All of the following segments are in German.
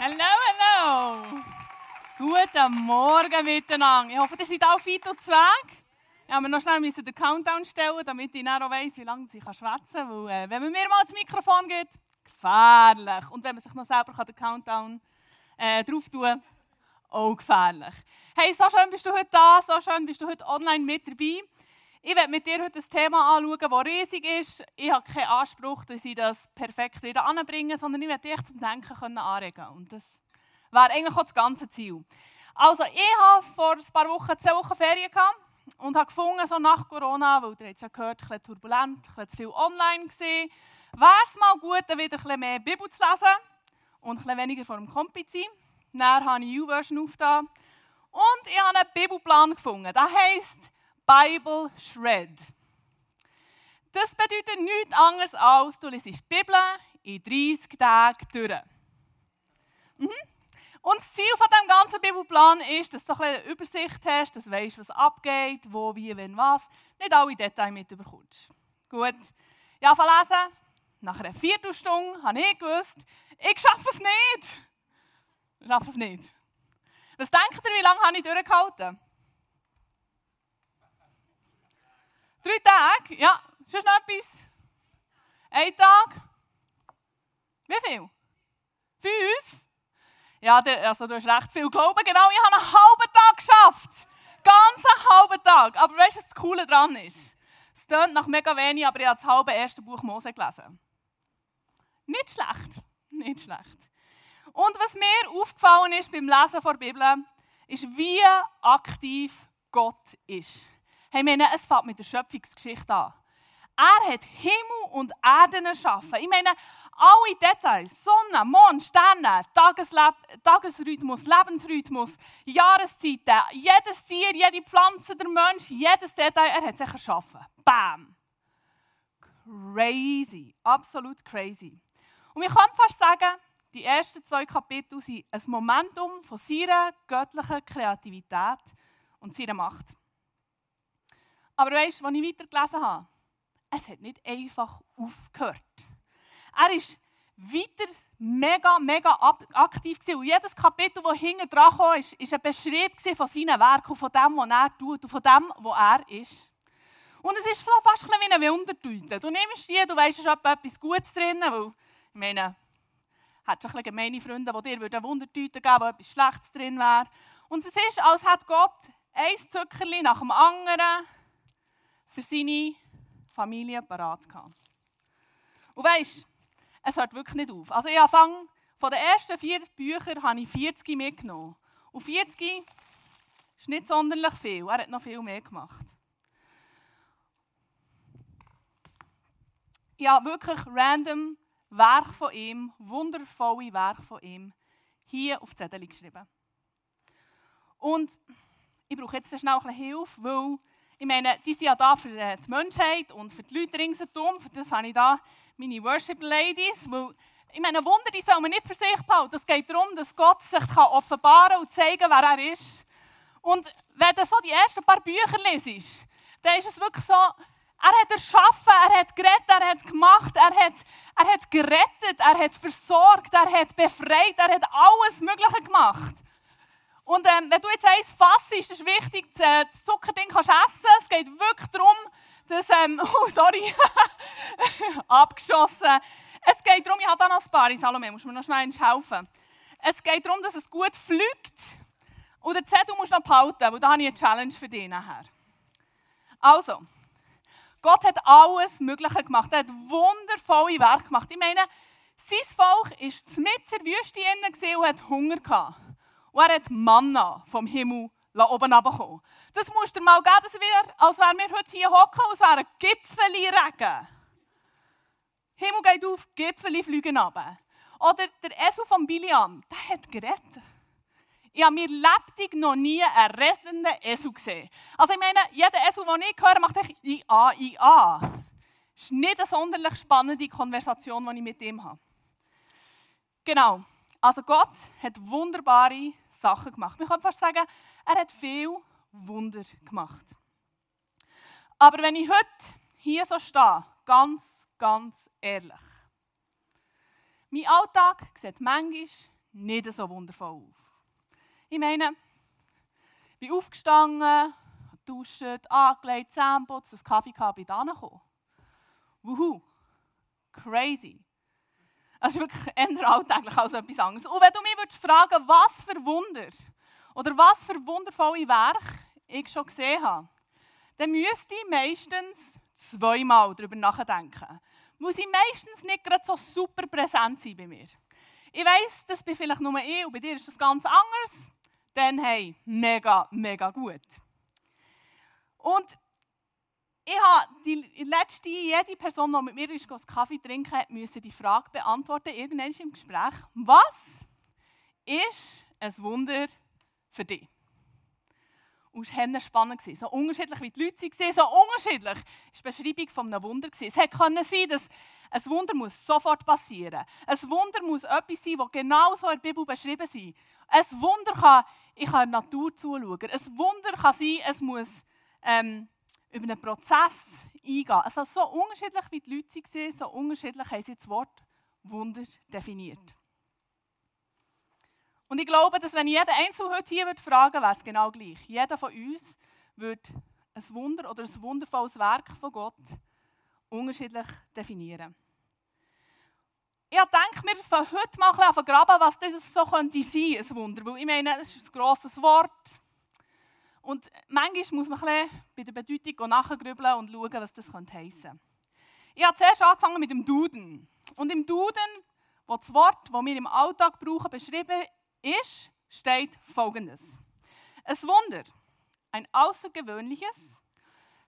Hallo, hallo. Guten Morgen miteinander. Ich hoffe, ihr seid alle fit und zweig. Ich musste noch schnell den Countdown stellen, damit ich dann auch weiss, wie lange ich schwätzen kann. Weil, äh, wenn man mir mal das Mikrofon gibt, gefährlich. Und wenn man sich noch selber den Countdown äh, drauf tun auch gefährlich. Hey, so schön bist du heute da, so schön bist du heute online mit dabei. Ich werde mit dir heute ein Thema anschauen, das riesig ist. Ich habe keinen Anspruch, dass ich das perfekt wieder anbringe, sondern ich werde dich zum Denken können anregen Und das wäre eigentlich auch das ganze Ziel. Also, ich habe vor ein paar Wochen zwei Wochen Ferien gehabt und habe gefunden, so nach Corona, weil ihr jetzt ja gehört, ein bisschen turbulent, ein bisschen zu viel online gesehen, wäre es mal gut, wieder ein bisschen mehr Bibel zu lesen und ein weniger vor dem Kompi zu sein. Dann habe ich U-Version aufgetan und ich habe einen Bibelplan gefunden. Das heisst, Bible Shred. Das bedeutet nichts anderes als, du liest die Bibel in 30 Tagen durch. Mhm. Und das Ziel von dem ganzen Bibelplan ist, dass du eine Übersicht hast, dass du weißt, was abgeht, wo, wie, wenn, was. Nicht alle Details mitbekommst. Gut. Ja, verlesen. Nach einer Viertelstunde habe ich gewusst, ich schaffe es nicht. Ich schaffe es nicht. Was denkt ihr, wie lange habe ich durchgehalten? Drei Tage? Ja. Das noch etwas? Ein Tag? Wie viel? Fünf? Ja, also du hast recht viel Glauben. Genau, ich habe einen halben Tag geschafft. Ganz einen halben Tag. Aber weißt du, was das Coole daran ist? Es klingt nach mega wenig, aber ich habe das halbe erste Buch Mose gelesen. Nicht schlecht. Nicht schlecht. Und was mir aufgefallen ist beim Lesen der Bibel, ist, wie aktiv Gott ist. Hey, meine, es fängt mit der Schöpfungsgeschichte an. Er hat Himmel und Erden erschaffen. Ich meine, alle Details, Sonne, Mond, Sterne, Tagesleb Tagesrhythmus, Lebensrhythmus, Jahreszeiten, jedes Tier, jede Pflanze, der Mensch, jedes Detail, er hat sich erschaffen. Bam! Crazy, absolut crazy. Und ich kann fast sagen, die ersten zwei Kapitel sind ein Momentum von seiner göttlichen Kreativität und seiner Macht. Aber weißt du, als ich weitergelesen habe, es hat nicht einfach aufgehört. Er ist weiter mega, mega aktiv gewesen. Und jedes Kapitel, das hinten dran kam, ist ein Beschrieb von seinen Werken, von dem, was er tut und von dem, wo er ist. Und es ist fast wie eine Wundertüte. Du nimmst die, du weißt, es ist etwas Gutes drin, weil, ich meine, hat schon ein gemeine Freunde, die dir eine Wundertüte geben, wo etwas Schlechtes drin wäre. Und es ist, als hätte Gott ein Zuckerli nach dem anderen für seine Familie parat. Und weisst, es hört wirklich nicht auf. Also ich anfange, von den ersten vier Büchern habe ich 40 mitgenommen. Und 40 ist nicht sonderlich viel. Er hat noch viel mehr gemacht. Habe wirklich random Werk von ihm, wundervolle Werke von ihm, hier auf die Zettel geschrieben. Und ich brauche jetzt schnell ein bisschen Hilfe, weil ich meine, die sind ja da für äh, die Menschheit und für die Leute ringsherum. Für das habe ich da meine Worship Ladies. Weil, ich meine, Wunder, die soll man nicht für sich behalten. Es geht darum, dass Gott sich offenbaren kann und zeigen, wer er ist. Und wenn du so die ersten paar Bücher liest, dann ist es wirklich so, er hat erschaffen, er hat gerettet, er hat gemacht, er hat, er hat gerettet, er hat versorgt, er hat befreit, er hat alles Mögliche gemacht. Und ähm, wenn du jetzt eins fasst, ist es wichtig, das Zuckerding kannst essen. Es geht wirklich darum, dass, ähm, oh sorry, abgeschossen. Es geht darum, ich habe da noch ein paar, Salome, musst mir noch schnell helfen. Es geht darum, dass es gut fliegt. Und den Zettel musst du noch behalten, weil da habe ich eine Challenge für dich nachher. Also, Gott hat alles Mögliche gemacht. Er hat wundervolle Werke gemacht. Ich meine, sein Volk war mit der Wüste und hat Hunger gehabt. Und er hat Manna vom Himmel oben runtergekommen. Das musst du mal geben, das wäre, als wären wir heute hier hocken und es wäre ein Gipfeli-Regen. Himmel geht auf, Gipfeli fliegen runter. Oder der Esel von Biliam, der hat gerettet. Ich habe mir lebendig noch nie einen rettenden Esel gesehen. Also ich meine, jeder Esel, den ich höre, macht echt IA, IA. Das ist nicht eine sonderlich spannende Konversation, die ich mit ihm habe. Genau. Also Gott hat wunderbare Sachen gemacht. Man kann fast sagen, er hat viel Wunder gemacht. Aber wenn ich heute hier so stehe, ganz, ganz ehrlich, mein Alltag sieht manchmal nicht so wundervoll auf. Ich meine, ich bin aufgestanden, duscht, angelegt, Zähne putzt, Kaffee gehabt, bin da gekommen. Wuhu, crazy. Das ist wirklich eher alltäglich als etwas anderes. Und wenn du mich würdest fragen, was für Wunder oder was für wundervolle Werke ich schon gesehen habe, dann müsste ich meistens zweimal darüber nachdenken. Weil sie meistens nicht gerade so super präsent sind bei mir. Ich weiss, das bin vielleicht nur ich und bei dir ist das ganz anders. Dann hey, mega, mega gut. Und ich habe die letzte, jede Person, die mit mir ist, einen Kaffee trinken hat, müssen die Frage beantworten, irgendwann im Gespräch. Was ist ein Wunder für dich? Und es war spannend. So unterschiedlich wie die Leute waren, so unterschiedlich war die Beschreibung von einem Wunder. Es konnte sein, dass ein Wunder muss sofort passieren muss. Ein Wunder muss etwas sein, das genau so in der Bibel beschrieben ist. Ein Wunder kann, ich kann der Natur zuschauen. Ein Wunder kann sein, es muss ähm, über einen Prozess eingehen. Also so unterschiedlich wie die Leute waren, so unterschiedlich haben sie das Wort Wunder definiert. Und ich glaube, dass wenn jeder Einzelne heute hier würde fragen wäre es genau gleich. Jeder von uns würde ein Wunder oder ein wundervolles Werk von Gott unterschiedlich definieren. Ich denke mir von heute mal ein graben, was das so könnte sein, ein Wunder. Weil ich meine, das ist ein grosses Wort. Und manchmal muss man bei der Bedeutung nachgrübeln und schauen, was das heissen könnte. Ich habe zuerst angefangen mit dem Duden. Und im Duden, wo das Wort, das wir im Alltag brauchen, beschrieben ist, steht folgendes. Ein Wunder, ein außergewöhnliches,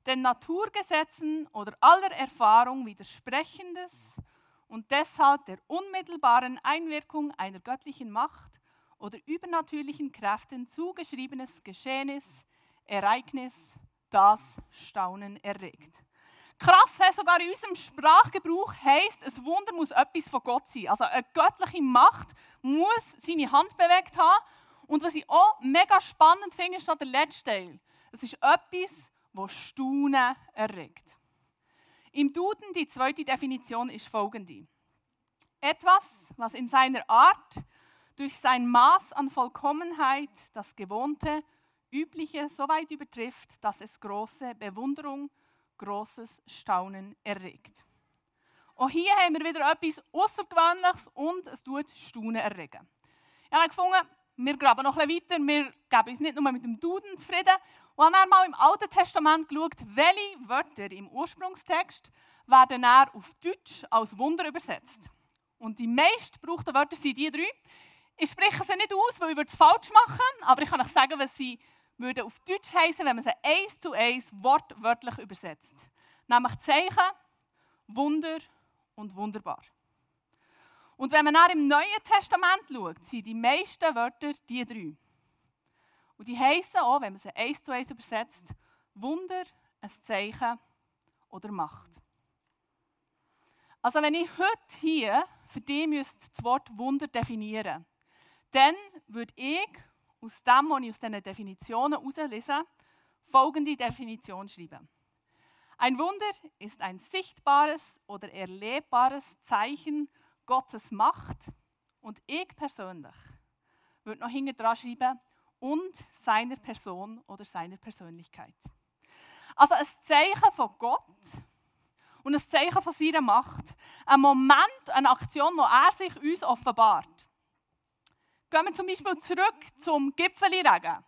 den Naturgesetzen oder aller Erfahrung widersprechendes und deshalb der unmittelbaren Einwirkung einer göttlichen Macht oder übernatürlichen Kräften zugeschriebenes Geschehnis, Ereignis, das Staunen erregt. Krass, sogar in unserem Sprachgebrauch heisst, ein Wunder muss etwas von Gott sein. Also eine göttliche Macht muss seine Hand bewegt haben. Und was ich auch mega spannend finde, ist der letzte Teil. Es ist etwas, das Staunen erregt. Im Duden, die zweite Definition ist folgende. Etwas, was in seiner Art durch sein Maß an Vollkommenheit das Gewohnte, Übliche so weit übertrifft, dass es große Bewunderung großes Staunen erregt. Auch hier haben wir wieder etwas Außergewöhnliches und es tut Staunen erregen. Ich habe gefunden, wir graben noch bisschen weiter, wir geben uns nicht nur mit dem Duden zufrieden und haben dann mal im Alten Testament geschaut, welche Wörter im Ursprungstext werden dann auf Deutsch als Wunder übersetzt. Und die meistgebrauchten Wörter sind die drei. Ich spreche sie nicht aus, weil ich es falsch machen aber ich kann euch sagen, was sie würde auf Deutsch heißen, wenn man sie eins zu eins wortwörtlich übersetzt. Nämlich Zeichen, Wunder und wunderbar. Und wenn man nach im Neuen Testament schaut, sind die meisten Wörter die drei. Und die heißen auch, wenn man sie eins zu eins übersetzt, Wunder, ein Zeichen oder Macht. Also wenn ich heute hier für dich das Wort Wunder definieren dann würde ich aus dem, was ich aus diesen Definitionen herauslese, folgende Definition schreiben. Ein Wunder ist ein sichtbares oder erlebbares Zeichen Gottes Macht und ich persönlich würde noch hinten dran schreiben und seiner Person oder seiner Persönlichkeit. Also ein Zeichen von Gott und ein Zeichen von seiner Macht. Ein Moment, eine Aktion, wo er sich uns offenbart. Gehen wir zum Beispiel zurück zum Gipfelregen.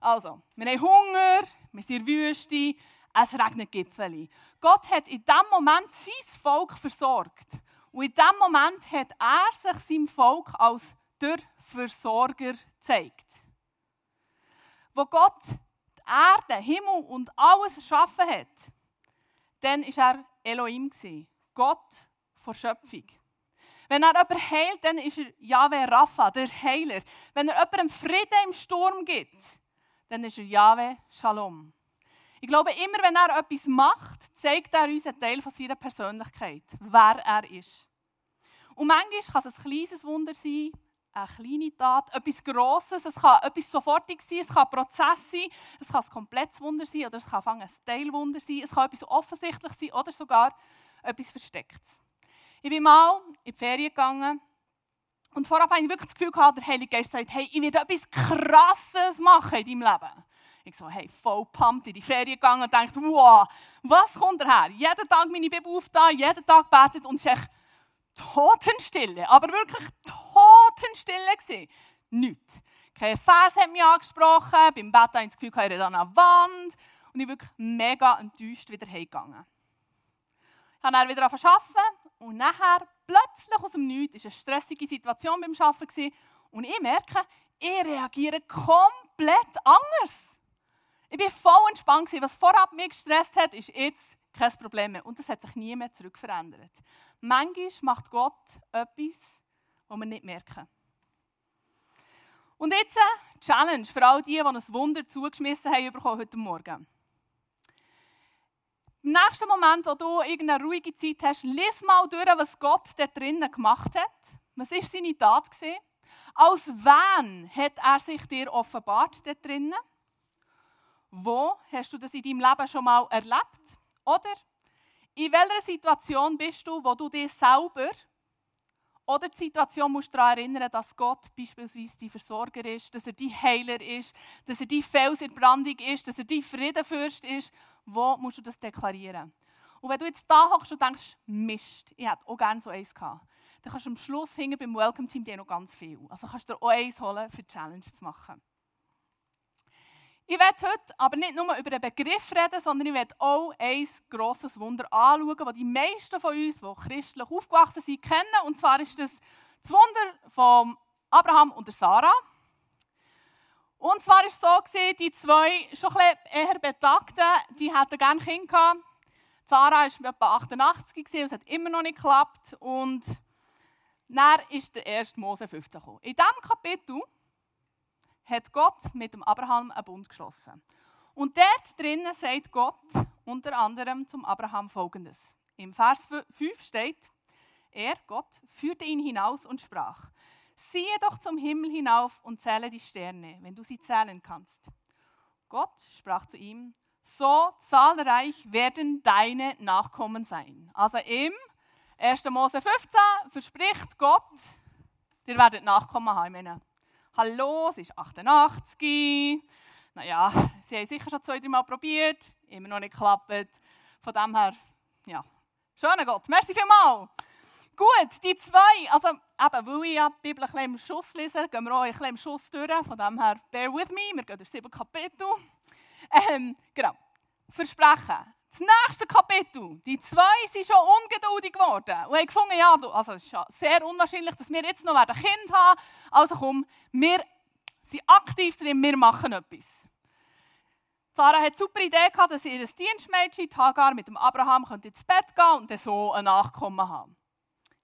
Also, wir haben Hunger, wir sind in der Wüste, es regnet Gipfeli. Gott hat in diesem Moment sein Volk versorgt. Und in diesem Moment hat er sich seinem Volk als der Versorger gezeigt. Wo Gott die Erde, Himmel und alles erschaffen hat, dann war er Elohim, Gott vor Schöpfung. Wenn er jemanden heilt, dann ist er Yahweh Rapha, der Heiler. Wenn er jemandem Frieden im Sturm gibt, dann ist er Yahweh Shalom. Ich glaube, immer wenn er etwas macht, zeigt er uns einen Teil von seiner Persönlichkeit, wer er ist. Und manchmal kann es ein kleines Wunder sein, eine kleine Tat, etwas Grosses, es kann etwas Sofortiges sein, es kann ein Prozess sein, es kann ein komplettes Wunder sein oder es kann ein Teilwunder sein, es kann etwas Offensichtliches sein oder sogar etwas Verstecktes. Ich bin mal in die Ferien gegangen Und vorab habe ich wirklich das Gefühl gehabt, der Heilige Geist sagt, hey, ich werde etwas Krasses machen in deinem Leben. Ich so, hey, voll pumped in die Ferien gegangen und dachte, wow, was kommt daher? Jeden Tag meine Bibel aufgetan, jeden Tag betet und es ist echt Totenstille. Aber wirklich Totenstille. Nichts. Kein Vers hat mich angesprochen, beim Bett habe ich das Gefühl, ich rede an der Wand. Und ich bin wirklich mega enttäuscht wieder heimgegangen. Ich habe dann wieder arbeiten und nachher, plötzlich aus dem Nichts, war eine stressige Situation beim Arbeiten und ich merke, ich reagiere komplett anders. Ich war voll entspannt. Was vorab mich gestresst hat, ist jetzt kein Problem mehr. Und das hat sich nie mehr zurückverändert. Manchmal macht Gott etwas, was wir nicht merken. Und jetzt eine Challenge für all die, die ein Wunder zugeschmissen haben heute Morgen. Im nächsten Moment, wo du irgendeine ruhige Zeit hast, lies mal durch, was Gott dort drinnen gemacht hat. Was war seine Tat? Als wen hat er sich dir offenbart dort drinnen? Wo hast du das in deinem Leben schon mal erlebt? Oder in welcher Situation bist du, wo du dich selber oder die Situation musst du daran erinnern, dass Gott beispielsweise dein Versorger ist, dass er dein Heiler ist, dass er dein Fels in Brandung ist, dass er dein Friedenfürst ist. Wo musst du das deklarieren? Und wenn du jetzt da hockst und denkst, Mist, ich hätte auch gerne so eins gehabt, dann kannst du am Schluss hingen beim Welcome Team dir noch ganz viel. Also kannst du dir auch eins holen, für die Challenge zu machen. Ich werde heute aber nicht nur über den Begriff reden, sondern ich werde auch ein grosses Wunder anschauen, das die meisten von uns, die christlich aufgewachsen sind, kennen. Und zwar ist das das Wunder von Abraham und Sarah. Und zwar war es so, die zwei schon ein eher Betagten, die hatten gerne Kinder gehabt. Sarah war etwa 88 und es hat immer noch nicht geklappt. Und dann ist der erste Mose 15 gekommen. In diesem Kapitel hat Gott mit dem Abraham einen Bund geschlossen. Und dort drinnen sagt Gott unter anderem zum Abraham folgendes. Im Vers 5 steht, er, Gott, führte ihn hinaus und sprach, siehe doch zum Himmel hinauf und zähle die Sterne, wenn du sie zählen kannst. Gott sprach zu ihm, so zahlreich werden deine Nachkommen sein. Also im 1. Mose 15 verspricht Gott, ihr werdet Nachkommen haben. Hallo, es ist 88. Naja, sie haben sicher schon zwei, drei Mal probiert, immer noch nicht geklappt. Von dem her, ja, schöner Gott, merci vielmals. Gut, die zwei, also eben, weil ich ja die Bibel ein bisschen im Schuss lese, gehen wir auch ein bisschen im Schuss durch. Von dem her, bear with me, wir gehen durch sieben Kapitel. Ähm, genau, Versprechen. Das nächste Kapitel. Die zwei sind schon ungeduldig geworden und haben gefunden, ja, also es ist sehr unwahrscheinlich, dass wir jetzt noch ein Kind haben. Also komm, wir sind aktiv drin, wir machen etwas. Sarah hat eine super Idee gehabt, dass ihr Dienstmädchen, Hagar, mit dem Abraham ins Bett gehen und dann so ein Nachkommen haben.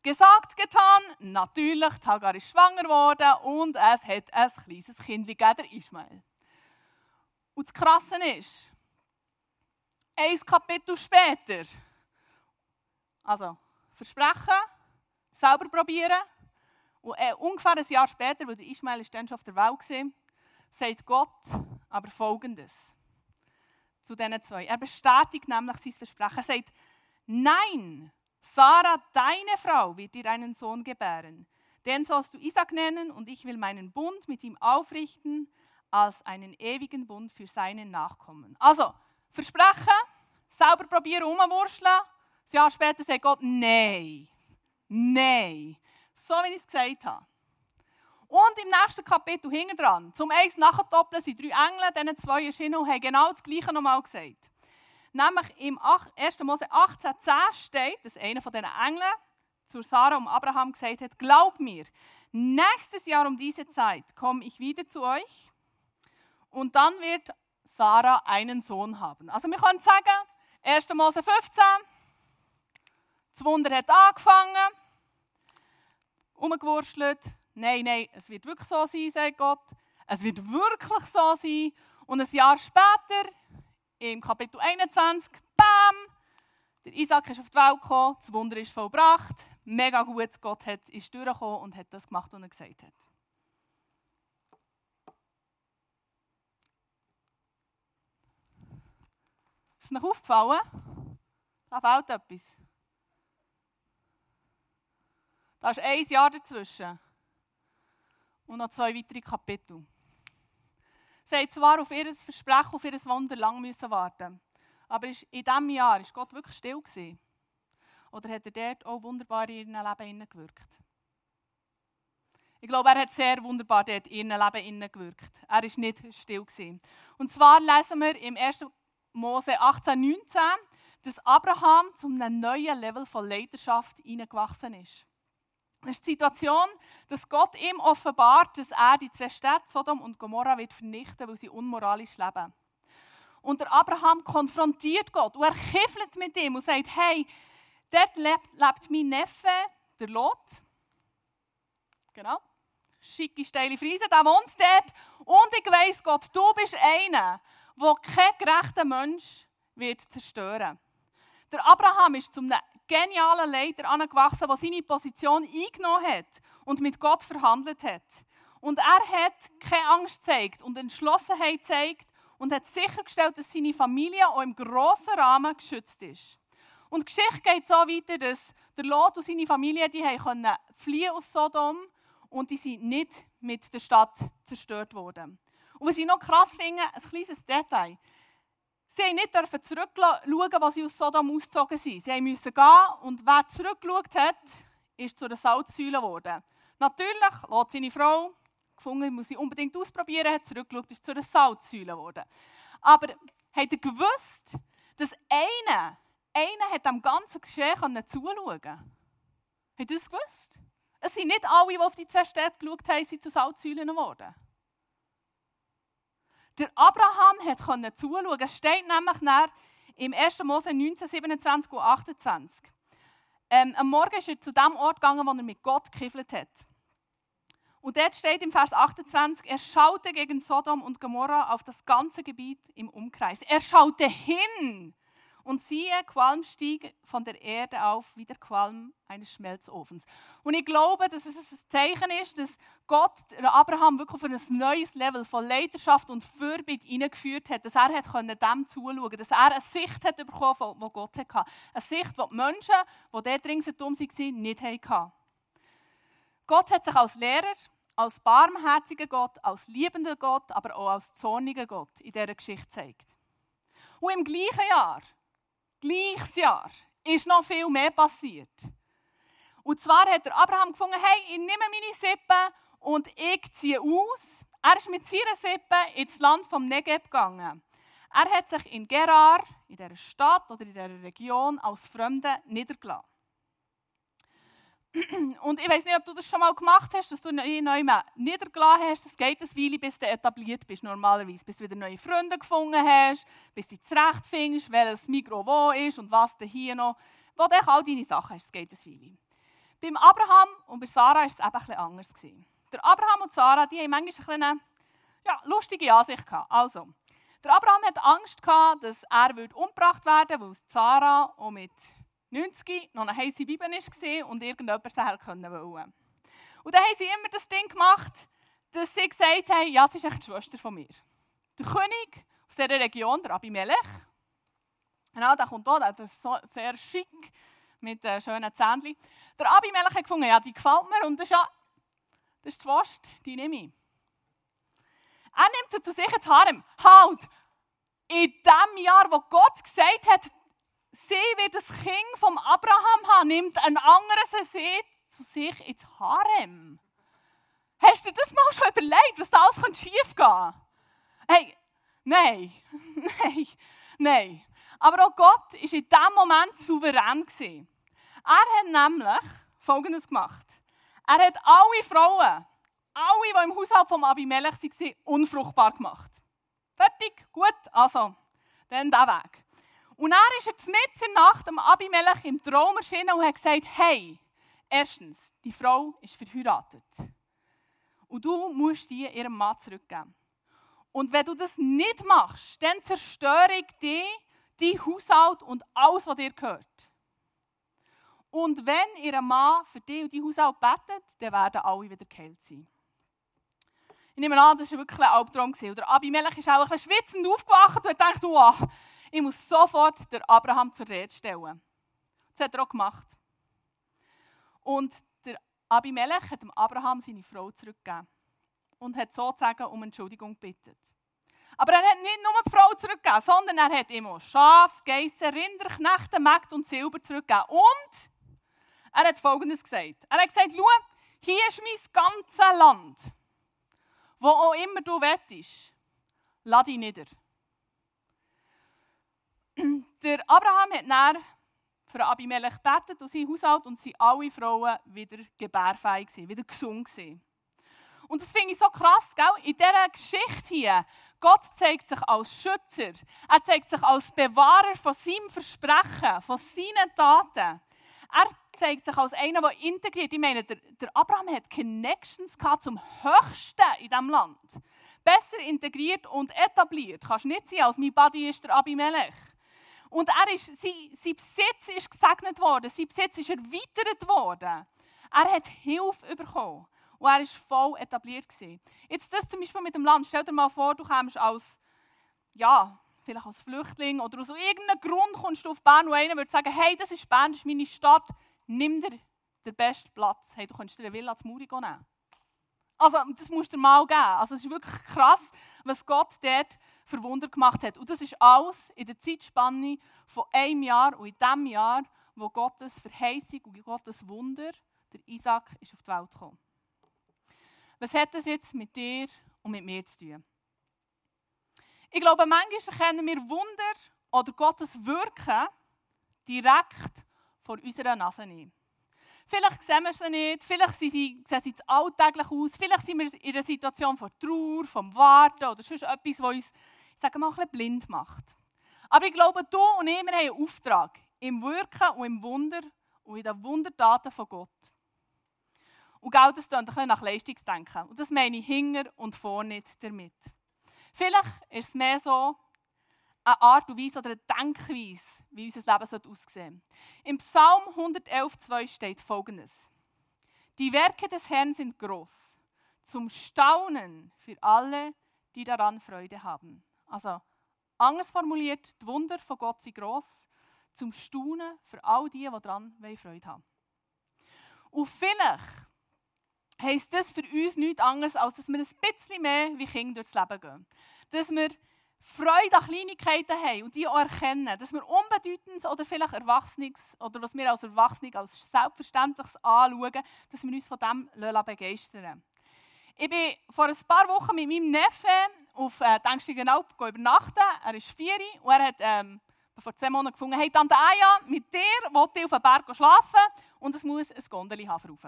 Gesagt, getan, natürlich, Hagar ist schwanger geworden und es hat ein kleines Kind gegeben, der Ismael. Und das Krasse ist, ein Kapitel später. Also, versprechen, selber probieren. Und äh, ungefähr ein Jahr später, weil der Ismael ist dann schon auf der Welt war, sagt Gott aber Folgendes zu diesen zwei. Er bestätigt nämlich sein Versprechen. Er sagt, nein, Sarah, deine Frau, wird dir einen Sohn gebären. Den sollst du Isaac nennen und ich will meinen Bund mit ihm aufrichten als einen ewigen Bund für seinen Nachkommen. Also, Versprechen, selber probieren, umwurschteln. Ein Jahr später sagt Gott, nein, nein. So wie ich es gesagt habe. Und im nächsten Kapitel hinten dran, zum eins nachdoppeln, sind drei Engel, diesen zwei erschienen und haben genau das Gleiche nochmal gesagt. Nämlich im 1. Mose 18,10 steht, dass einer von diesen Engeln zu Sarah und Abraham gesagt hat: Glaub mir, nächstes Jahr um diese Zeit komme ich wieder zu euch und dann wird Sarah einen Sohn haben. Also wir können sagen, 1. Mose 15, das Wunder hat angefangen, umgewurschtelt. Nein, nein, es wird wirklich so sein, sagt Gott. Es wird wirklich so sein. Und ein Jahr später, im Kapitel 21, bam, der Isaac ist auf die Welt gekommen, das Wunder ist vollbracht. Mega gut, Gott hat, ist durchgekommen und hat das gemacht, was er gesagt hat. Ist es euch aufgefallen? Da fehlt etwas. Da ist ein Jahr dazwischen. und noch zwei weitere Kapitel. Sie haben zwar auf ihr Versprechen, auf ihr Wunder lang müssen warten aber in diesem Jahr war Gott wirklich still. Gewesen? Oder hat er dort auch wunderbar in ihrem Leben gewirkt? Ich glaube, er hat sehr wunderbar dort in ihrem Leben gewirkt. Er war nicht still. Gewesen. Und zwar lesen wir im 1. Mose 18, 19, dass Abraham zu einem neuen Level von Leidenschaft hineingewachsen ist. Das ist die Situation, dass Gott ihm offenbart, dass er die zwei Städte, Sodom und Gomorra, wird vernichten weil sie unmoralisch leben. Und der Abraham konfrontiert Gott und er kiffelt mit ihm und sagt, hey, dort lebt, lebt mein Neffe, der Lot. Genau. Schicke, steile Friese, der wohnt dort. Und ich weiss, Gott, du bist einer, der kein gerechter Mensch wird zerstören. Der Abraham ist zum genialen Leiter angewachsen, der seine Position eingenommen hat und mit Gott verhandelt hat. Und er hat keine Angst gezeigt und Entschlossenheit gezeigt und hat sichergestellt, dass seine Familie auch im grossen Rahmen geschützt ist. Und die Geschichte geht so weiter, dass der Lot und seine Familie die können fliehen aus Sodom und die sind nicht mit der Stadt zerstört worden. Und was ich noch krass finde, ein kleines Detail. Sie haben nicht zurückschauen, was sie aus Sodom ausgezogen sind. Sie mussten gehen und wer zurückgeschaut hat, ist zu einer Salzsäule geworden. Natürlich, Lot seine Frau, gefunden, muss sie unbedingt ausprobieren, hat zurückgeschaut, ist zu einer Salzsäule geworden. Aber habt ihr gewusst, dass einer, einer hat am ganzen Geschehen zuschauen konnte? Habt ihr das gewusst? Es sind nicht alle, die auf die zwei Städte geschaut haben, sind zu Salzsäulen geworden. Der Abraham konnte zuschauen. Es steht nämlich nach im 1. Mose 19, 27 und 28. Ähm, am Morgen ist er zu dem Ort gegangen, wo er mit Gott gekiffelt hat. Und dort steht im Vers 28, er schaute gegen Sodom und Gomorra auf das ganze Gebiet im Umkreis. Er schaute hin und siehe, Qualm stieg von der Erde auf wie der Qualm eines Schmelzofens. Und ich glaube, dass es ein Zeichen ist, dass Gott Abraham wirklich auf ein neues Level von Leidenschaft und Fürbitte hineingeführt hat, dass er hat dem zuschauen konnte, dass er eine Sicht hat bekommen, die Gott hatte. Eine Sicht, die die Menschen, die dort ringsherum waren, nicht hatten. Gott hat sich als Lehrer, als barmherziger Gott, als liebender Gott, aber auch als zorniger Gott in dieser Geschichte gezeigt. Und im gleichen Jahr, gleiches Jahr, ist noch viel mehr passiert. Und zwar hat der Abraham gefunden, hey, ich nehme meine Sippe und ich ziehe aus. Er ist mit seiner Sippe ins Land vom Negev gegangen. Er hat sich in Gerar, in dieser Stadt oder in dieser Region, als Fremde niedergelassen. Und ich weiß nicht, ob du das schon mal gemacht hast, dass du ihn neu niedergelassen hast. Es geht ein Weile, bis du etabliert bist, normalerweise. Bis du wieder neue Freunde gefunden hast, bis du zurechtfindest, welches Mikro wo ist und was du hier noch, wo du all deine Sachen hast. Es geht ein Weile. Beim Abraham und bei Sarah war es eben etwas anders. Der Abraham und Sarah, die haben manchmal eine ja, lustige Ansicht gehabt. Also, der Abraham hat Angst gehabt, dass er umgebracht werden würde, weil Sarah auch mit 90 noch eine heiße Bibel war und irgendjemand sie wollte. Und dann haben sie immer das Ding gemacht, dass sie gesagt haben, ja, sie ist echt die Schwester von mir. Der König aus dieser Region, der Abimelech, genau, der kommt auch, der ist so sehr schick, mit äh, schönen Zähnchen. Der Abimelech hat gefunden, ja, die gefällt mir und das ist ja, das ist die Schwester, die nehme ich. Er nimmt sie zu sich ins Harem. Halt! In dem Jahr, wo Gott gesagt hat, sie wird das Kind vom Abraham haben, nimmt ein anderes See zu sich ins Harem. Hast du das mal schon überlegt, was da alles schief gehen Hey, nein, nein, nein. Aber auch Gott war in diesem Moment souverän. Er hat nämlich Folgendes gemacht. Er hat alle Frauen, alle, die im Haushalt von Abimelech waren, unfruchtbar gemacht. Fertig, gut, also, dann der Weg. Und er ist jetzt mit in der Nacht am Abimelech im Traum erschienen und hat gesagt, hey, erstens, die Frau ist verheiratet. Und du musst die ihrem Mann zurückgeben. Und wenn du das nicht machst, dann zerstöre ich dich, dein Haushalt und alles, was dir gehört. Und wenn ihr Mann für dich und dein Haushalt betet, dann werden alle wieder geheilt sein. Ich nehme an, das war wirklich ein Albtraum. Und der Abimelech ist auch ein bisschen schwitzend aufgewacht und hat gedacht, wow, ich muss sofort der Abraham zur Rede stellen. Das hat er auch gemacht. Und der Abimelech hat dem Abraham seine Frau zurückgegeben. und hat sozusagen um Entschuldigung gebeten. Aber er hat nicht nur die Frau zurückgegeben, sondern er hat auch Schaf, Geissen, Rinder, Knechte, Mägde und Silber zurückgegeben. Und er hat Folgendes gesagt. Er hat gesagt, schau, hier ist mein ganzes Land. Wo auch immer du wettest, lass dich nieder. Der Abraham hat dann für Abimelech gebetet und sein Haushalt und sind alle Frauen wieder gebärfähig, wieder gesund. Und das finde ich so krass, gell? in dieser Geschichte hier. Gott zeigt sich als Schützer. Er zeigt sich als Bewahrer von seinem Versprechen, von seinen Taten. Er zeigt sich als einer, der integriert. Ich meine, der, der Abraham hat Connections zum Höchsten in diesem Land. Besser integriert und etabliert. Kannst nicht sein, als mein Buddy ist der Abimelech. Und er ist, sein, sein Besitz ist gesegnet worden, sein Besitz ist erweitert worden. Er hat Hilfe bekommen und er war voll etabliert. Gewesen. Jetzt das zum Beispiel mit dem Land. Stell dir mal vor, du kommst als, ja, vielleicht als Flüchtling oder aus irgendeinem Grund kommst du auf Bern und einer würde sagen, hey, das ist Bern, das ist meine Stadt, nimm dir den besten Platz. Hey, du kannst dir eine Villa zu Muri nehmen. Also, das musst du dir mal geben. Also, es ist wirklich krass, was Gott dort für Wunder gemacht hat. Und das ist alles in der Zeitspanne von einem Jahr und in dem Jahr, wo Gottes Verheißung und Gottes Wunder, der Isaac, ist auf die Welt gekommen. Was hat das jetzt mit dir und mit mir zu tun? Ich glaube, manchmal erkennen wir Wunder oder Gottes Wirken direkt vor unserer Nase nicht. Vielleicht sehen wir sie nicht, vielleicht sie, sehen sie alltäglich aus, vielleicht sind wir in einer Situation von Trauer, vom Warten oder sonst etwas, was uns, ich sage mal, ein blind macht. Aber ich glaube, du und ich, wir haben einen Auftrag im Wirken und im Wunder und in den Wundertaten von Gott. Und Geld, das ein bisschen nach Leistungsdenken. Und das meine ich hinger und vor nicht damit. Vielleicht ist es mehr so, eine Art und Weise oder eine Denkweise, wie unser Leben aussehen sollte. Im Psalm 111,2 steht folgendes: Die Werke des Herrn sind groß, zum Staunen für alle, die daran Freude haben. Also, anders formuliert, die Wunder von Gott sind groß, zum Staunen für all die, die daran Freude haben. Und vielleicht heisst das für uns nichts anderes, als dass wir ein bisschen mehr wie Kinder durchs Leben gehen. Dass wir Freude an Kleinigkeiten haben und die auch erkennen, dass wir Unbedeutendes oder vielleicht Erwachsenes oder was wir als Erwachsene als Selbstverständliches anschauen, dass wir uns von dem begeistern Ich bin vor ein paar Wochen mit meinem Neffen auf äh, Denkstigenalp übernachten. Er ist vier und er hat ähm, vor zehn Monaten gefunden, hey Tante Aya, mit dir will ich auf den Berg schlafen und es muss ein Gondeli haben.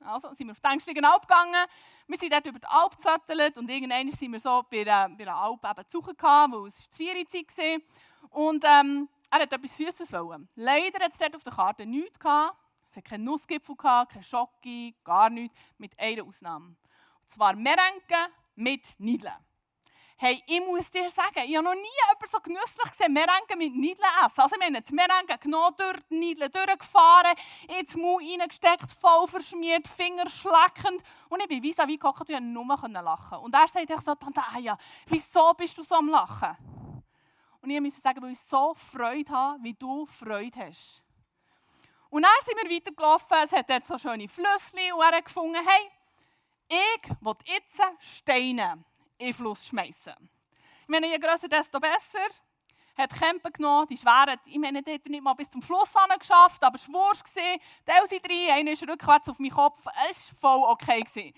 Also sind wir auf die Ängstlichen Alp gegangen. Wir sind dort über die Alp gezettelt und irgendwann sind wir so bei, der, bei der Alp eben zu suchen, weil es die Viererzeit war. Und ähm, er hat etwas Süßes wollen. Leider hat es dort auf der Karte nichts gehabt. Es hat keinen Nussgipfel gehabt, kein Schocke, gar nichts, mit einer Ausnahme. Und zwar Merenke mit Nideln. Hey, ich muss dir sagen, ich habe noch nie jemanden so genüsslich gesehen, Merengue mit Nideln essen. Also, ich meine, die Merengue genommen, durch die Nideln durchgefahren, ins Mund reingesteckt, voll verschmiert, Finger schleckend. Und ich bin wie wie gehockt und nur lachen. Und er sagt so, Tante Aya, wieso bist du so am Lachen? Und ich musste sagen, weil ich so Freude habe, wie du Freude hast. Und dann sind wir weitergelaufen, es hat dort so schöne Flüsse und er hat gefunden, hey, ich will jetzt Steine in den Fluss schmeißen. Ich meine, je grösser, desto besser. Hat Kämpfe genommen, die schweren, ich meine, die hat er nicht mal bis zum Fluss geschafft, aber es war wurscht. Teil sie drei, einer ist rückwärts auf meinen Kopf, es war voll okay. Gewesen.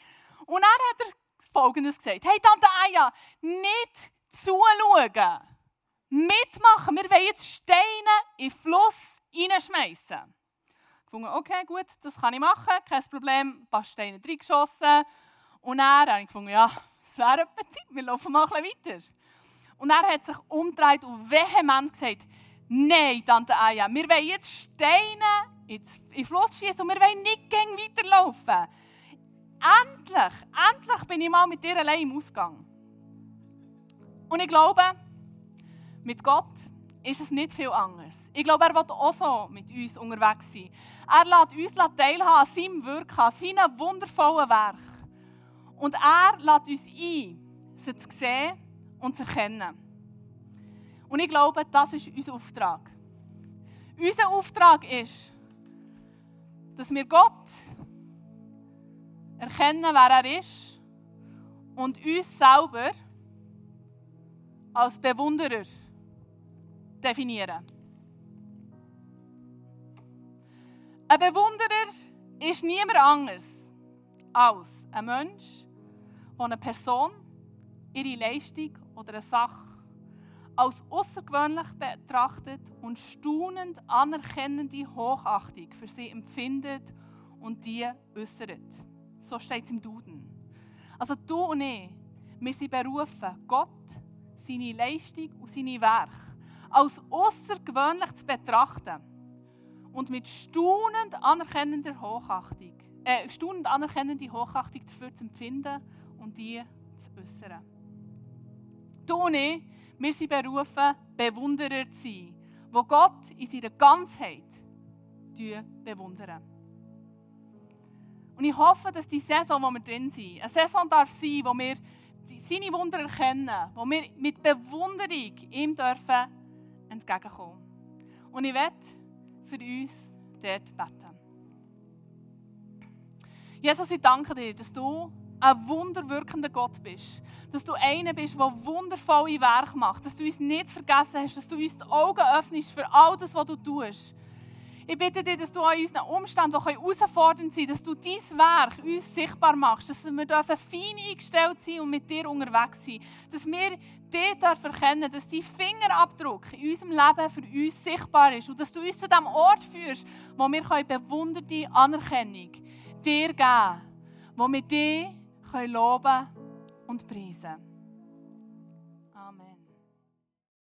Und dann hat er Folgendes gesagt, hey Tante Aya, nicht zuschauen, mitmachen, wir wollen jetzt Steine in den Fluss reinschmeißen. Ich fand, okay, gut, das kann ich machen, kein Problem, ein paar Steine reingeschossen. Und dann habe ich gefunden, ja, etwa Zeit, wir laufen mal ein bisschen weiter. Und er hat sich umgedreht und vehement gesagt, nein, Tante Aya, wir wollen jetzt Steine in den Fluss schießen und wir wollen nicht weiterlaufen. Endlich, endlich bin ich mal mit dir allein im Ausgang. Und ich glaube, mit Gott ist es nicht viel anders. Ich glaube, er will auch so mit uns unterwegs sein. Er lässt uns teilhaben an seinem Wirken, an seinem wundervollen Werk. Und er lädt uns ein, sie zu sehen und zu erkennen. Und ich glaube, das ist unser Auftrag. Unser Auftrag ist, dass wir Gott erkennen, wer er ist und uns selber als Bewunderer definieren. Ein Bewunderer ist niemand anderes als ein Mensch, der eine Person, ihre Leistung oder eine Sache als außergewöhnlich betrachtet und staunend anerkennende Hochachtung für sie empfindet und die äußert. So steht es im Duden. Also du und ich, wir sind berufen, Gott, seine Leistung und seine Werke als außergewöhnlich zu betrachten und mit staunend anerkennender Hochachtung, äh, staunend anerkennende Hochachtung dafür zu empfinden und die zu äußern. Du und ich, wir sind berufen, Bewunderer zu sein, wo Gott in seiner Ganzheit bewundern. Und ich hoffe, dass die Saison, wo wir drin sind, eine Saison darf sein, wo wir seine Wunder erkennen, wo wir mit Bewunderung ihm dürfen entgegenkommen. Und ich werde für uns dort beten. Jesus, ich danke dir, dass du ein wunderwirkender Gott bist. Dass du einer bist, der wundervolle Werke macht. Dass du uns nicht vergessen hast, dass du uns die Augen öffnest für all das, was du tust. Ich bitte dich, dass du an unseren Umständen, die herausfordernd sind, dass du dein Werk uns sichtbar machst, dass wir dürfen fein eingestellt sein und mit dir unterwegs sein. Dass wir dich dürfen erkennen, dass dein Fingerabdruck in unserem Leben für uns sichtbar ist und dass du uns zu dem Ort führst, wo wir bewunderte Anerkennung dir geben können, wo wir dich loben und preisen können.